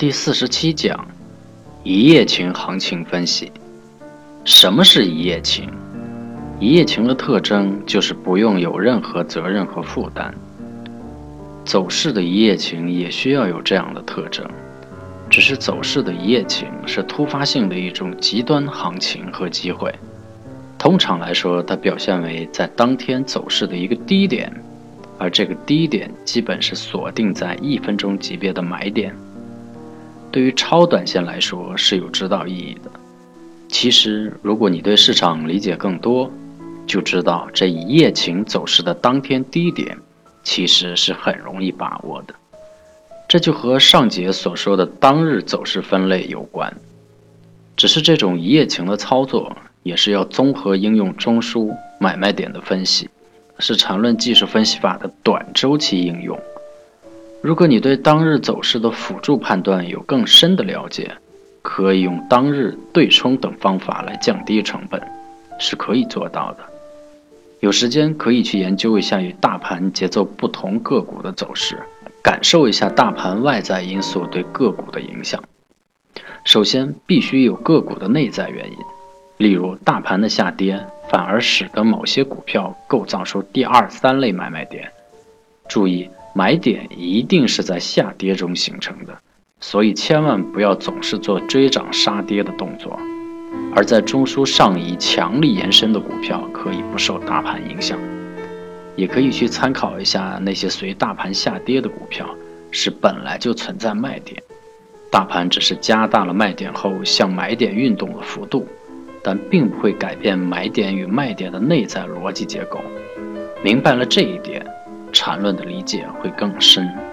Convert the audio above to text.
第四十七讲：一夜情行情分析。什么是一夜情？一夜情的特征就是不用有任何责任和负担。走势的一夜情也需要有这样的特征，只是走势的一夜情是突发性的一种极端行情和机会。通常来说，它表现为在当天走势的一个低点，而这个低点基本是锁定在一分钟级别的买点。对于超短线来说是有指导意义的。其实，如果你对市场理解更多，就知道这一夜情走势的当天低点其实是很容易把握的。这就和上节所说的当日走势分类有关。只是这种一夜情的操作也是要综合应用中枢买卖点的分析，是缠论技术分析法的短周期应用。如果你对当日走势的辅助判断有更深的了解，可以用当日对冲等方法来降低成本，是可以做到的。有时间可以去研究一下与大盘节奏不同个股的走势，感受一下大盘外在因素对个股的影响。首先，必须有个股的内在原因，例如大盘的下跌反而使得某些股票构造出第二三类买卖点。注意。买点一定是在下跌中形成的，所以千万不要总是做追涨杀跌的动作。而在中枢上移强力延伸的股票可以不受大盘影响，也可以去参考一下那些随大盘下跌的股票，是本来就存在卖点，大盘只是加大了卖点后向买点运动的幅度，但并不会改变买点与卖点的内在逻辑结构。明白了这一点。缠论的理解会更深。